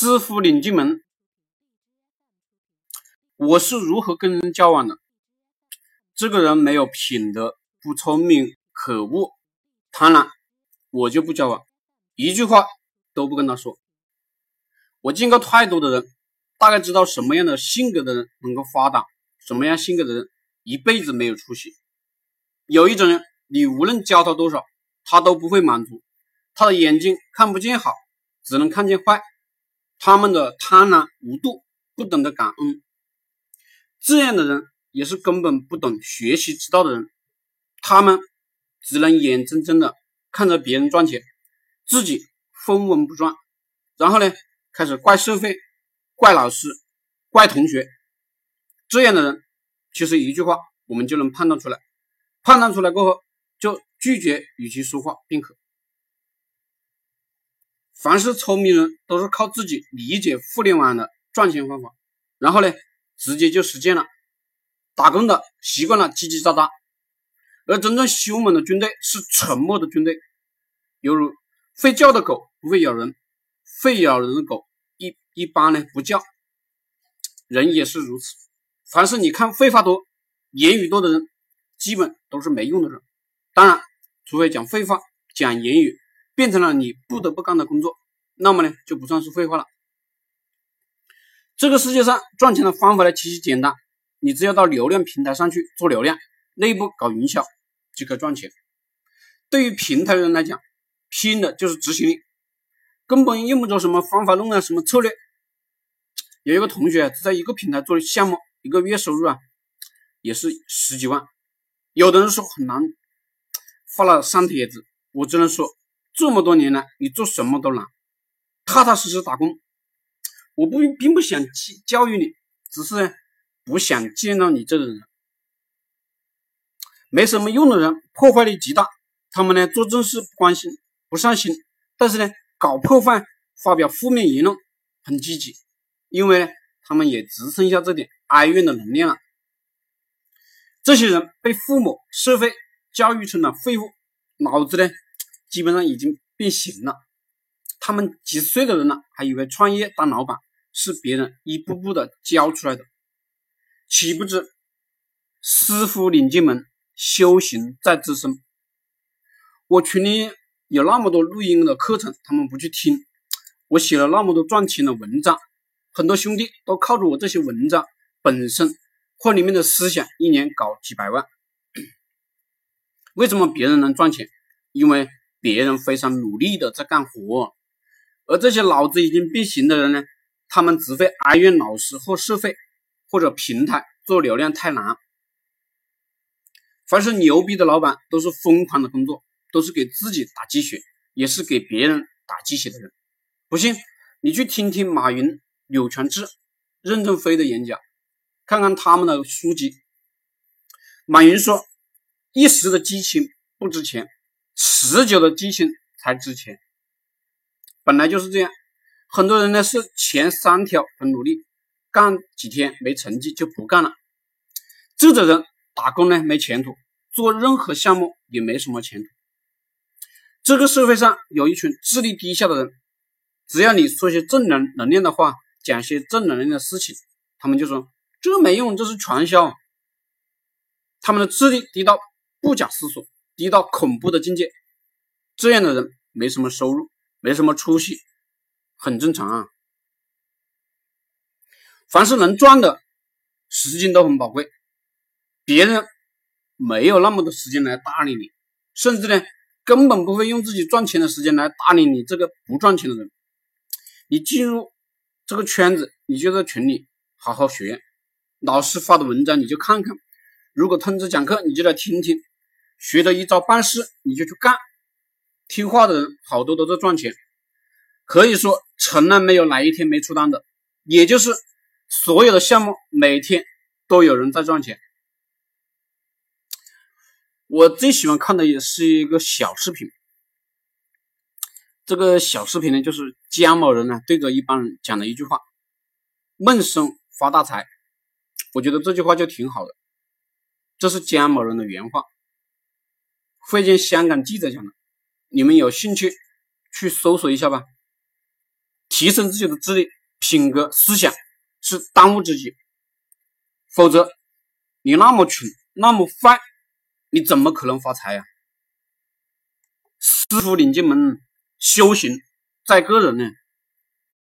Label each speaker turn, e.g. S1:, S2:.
S1: 师傅领进门，我是如何跟人交往的？这个人没有品德，不聪明，可恶，贪婪，我就不交往，一句话都不跟他说。我见过太多的人，大概知道什么样的性格的人能够发达，什么样性格的人一辈子没有出息。有一种人，你无论教他多少，他都不会满足，他的眼睛看不见好，只能看见坏。他们的贪婪无度，不懂得感恩，这样的人也是根本不懂学习之道的人。他们只能眼睁睁的看着别人赚钱，自己分文不赚，然后呢，开始怪社会、怪老师、怪同学。这样的人，其实一句话我们就能判断出来，判断出来过后就拒绝与其说话便可。凡是聪明人都是靠自己理解互联网的赚钱方法，然后呢，直接就实践了。打工的习惯了叽叽喳喳，而真正凶猛的军队是沉默的军队，犹如会叫的狗不会咬人，会咬人的狗一一般呢不叫。人也是如此，凡是你看废话多、言语多的人，基本都是没用的人。当然，除非讲废话、讲言语。变成了你不得不干的工作，那么呢就不算是废话了。这个世界上赚钱的方法呢极其简单，你只要到流量平台上去做流量，内部搞营销就可赚钱。对于平台人来讲，拼的就是执行力，根本用不着什么方法论啊，什么策略。有一个同学只在一个平台做的项目，一个月收入啊也是十几万。有的人说很难，发了三帖子，我只能说。这么多年了，你做什么都难，踏踏实实打工。我不并不想教育你，只是不想见到你这种人，没什么用的人，破坏力极大。他们呢做正事不关心，不上心，但是呢搞破坏、发表负面言论很积极，因为他们也只剩下这点哀怨的能量了。这些人被父母、社会教育成了废物，脑子呢？基本上已经变形了。他们几十岁的人了，还以为创业当老板是别人一步步的教出来的，岂不知师傅领进门，修行在自身。我群里有那么多录音的课程，他们不去听。我写了那么多赚钱的文章，很多兄弟都靠着我这些文章本身或里面的思想，一年搞几百万。为什么别人能赚钱？因为。别人非常努力的在干活，而这些脑子已经变形的人呢，他们只会哀怨老师或社会或者平台做流量太难。凡是牛逼的老板，都是疯狂的工作，都是给自己打鸡血，也是给别人打鸡血的人。不信，你去听听马云、柳传志、任正非的演讲，看看他们的书籍。马云说：“一时的激情不值钱。”持久的激情才值钱，本来就是这样。很多人呢是前三条很努力，干几天没成绩就不干了。这种人打工呢没前途，做任何项目也没什么前途。这个社会上有一群智力低下的人，只要你说些正能能量的话，讲些正能量的事情，他们就说这没用，这是传销。他们的智力低到不假思索。低到恐怖的境界，这样的人没什么收入，没什么出息，很正常啊。凡是能赚的，时间都很宝贵，别人没有那么多时间来搭理你，甚至呢，根本不会用自己赚钱的时间来搭理你这个不赚钱的人。你进入这个圈子，你就在群里好好学，老师发的文章你就看看，如果通知讲课，你就来听听。学着一招半式，你就去干。听话的人好多都在赚钱，可以说从来没有哪一天没出单的。也就是所有的项目每天都有人在赚钱。我最喜欢看的也是一个小视频。这个小视频呢，就是姜某人呢对着一帮人讲了一句话：“闷声发大财。”我觉得这句话就挺好的。这是姜某人的原话。会见香港记者讲的，你们有兴趣去搜索一下吧。提升自己的智力、品格、思想是当务之急。否则，你那么蠢，那么坏，你怎么可能发财呀？师傅领进门，修行在个人呢。